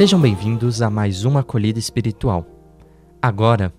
Sejam bem-vindos a mais uma acolhida espiritual. Agora,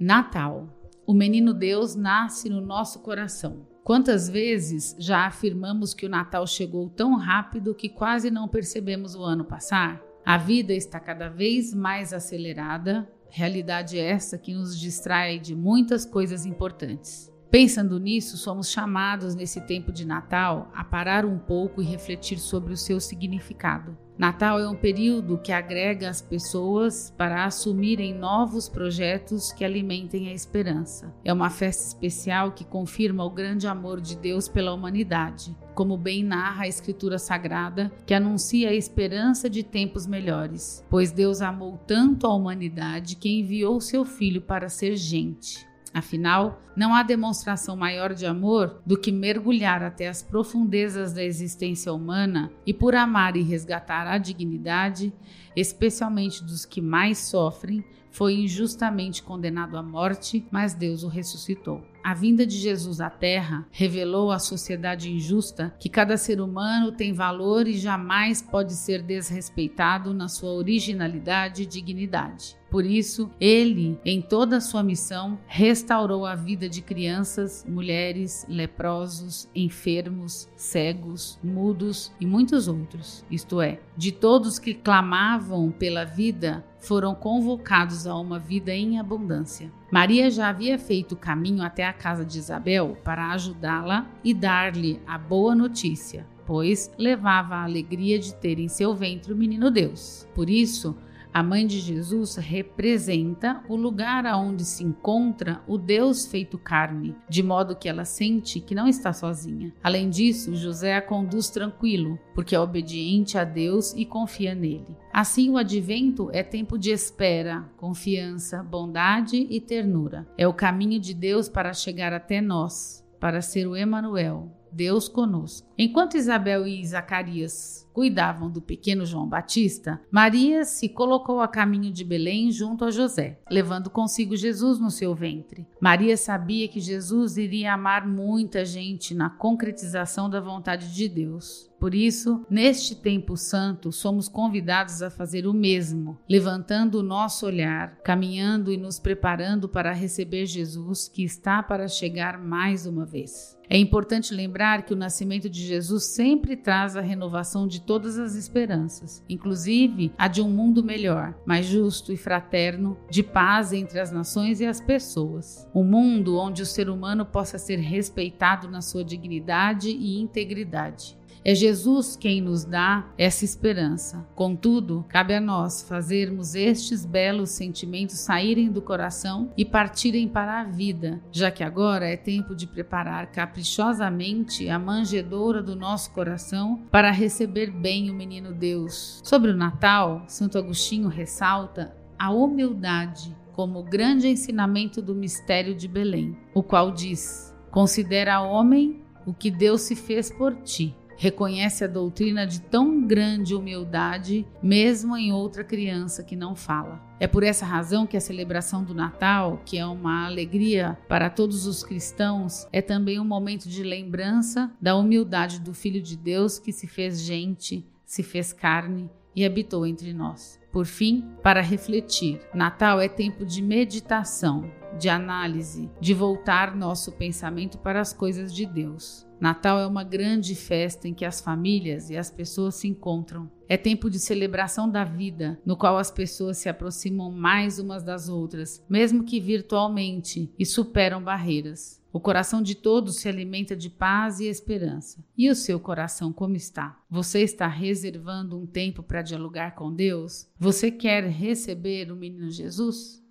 Natal. O menino Deus nasce no nosso coração. Quantas vezes já afirmamos que o Natal chegou tão rápido que quase não percebemos o ano passar? A vida está cada vez mais acelerada, realidade essa que nos distrai de muitas coisas importantes. Pensando nisso, somos chamados nesse tempo de Natal a parar um pouco e refletir sobre o seu significado. Natal é um período que agrega as pessoas para assumirem novos projetos que alimentem a esperança. É uma festa especial que confirma o grande amor de Deus pela humanidade, como bem narra a Escritura Sagrada, que anuncia a esperança de tempos melhores, pois Deus amou tanto a humanidade que enviou seu Filho para ser gente. Afinal, não há demonstração maior de amor do que mergulhar até as profundezas da existência humana e, por amar e resgatar a dignidade, especialmente dos que mais sofrem, foi injustamente condenado à morte, mas Deus o ressuscitou. A vinda de Jesus à Terra revelou à sociedade injusta que cada ser humano tem valor e jamais pode ser desrespeitado na sua originalidade e dignidade. Por isso, ele, em toda a sua missão, restaurou a vida de crianças, mulheres, leprosos, enfermos, cegos, mudos e muitos outros. Isto é, de todos que clamavam pela vida, foram convocados a uma vida em abundância. Maria já havia feito o caminho até a casa de Isabel para ajudá-la e dar-lhe a boa notícia, pois levava a alegria de ter em seu ventre o menino Deus. Por isso, a mãe de Jesus representa o lugar aonde se encontra o Deus feito carne, de modo que ela sente que não está sozinha. Além disso, José a conduz tranquilo, porque é obediente a Deus e confia nele. Assim, o advento é tempo de espera, confiança, bondade e ternura. É o caminho de Deus para chegar até nós, para ser o Emanuel, Deus conosco. Enquanto Isabel e Zacarias cuidavam do pequeno João Batista, Maria se colocou a caminho de Belém junto a José, levando consigo Jesus no seu ventre. Maria sabia que Jesus iria amar muita gente na concretização da vontade de Deus. Por isso, neste tempo santo, somos convidados a fazer o mesmo, levantando o nosso olhar, caminhando e nos preparando para receber Jesus que está para chegar mais uma vez. É importante lembrar que o nascimento de Jesus sempre traz a renovação de todas as esperanças, inclusive a de um mundo melhor, mais justo e fraterno, de paz entre as nações e as pessoas. Um mundo onde o ser humano possa ser respeitado na sua dignidade e integridade. É Jesus quem nos dá essa esperança. Contudo, cabe a nós fazermos estes belos sentimentos saírem do coração e partirem para a vida, já que agora é tempo de preparar caprichosamente a manjedoura do nosso coração para receber bem o menino Deus. Sobre o Natal, Santo Agostinho ressalta a humildade como grande ensinamento do mistério de Belém, o qual diz: Considera homem o que Deus se fez por ti reconhece a doutrina de tão grande humildade, mesmo em outra criança que não fala. É por essa razão que a celebração do Natal, que é uma alegria para todos os cristãos, é também um momento de lembrança da humildade do Filho de Deus que se fez gente, se fez carne e habitou entre nós. Por fim, para refletir, Natal é tempo de meditação, de análise, de voltar nosso pensamento para as coisas de Deus. Natal é uma grande festa em que as famílias e as pessoas se encontram. É tempo de celebração da vida, no qual as pessoas se aproximam mais umas das outras, mesmo que virtualmente, e superam barreiras. O coração de todos se alimenta de paz e esperança. E o seu coração como está? Você está reservando um tempo para dialogar com Deus? Você quer receber o menino Jesus?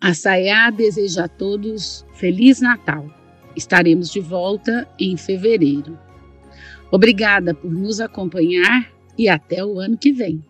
A Sayá deseja a todos Feliz Natal. Estaremos de volta em fevereiro. Obrigada por nos acompanhar e até o ano que vem.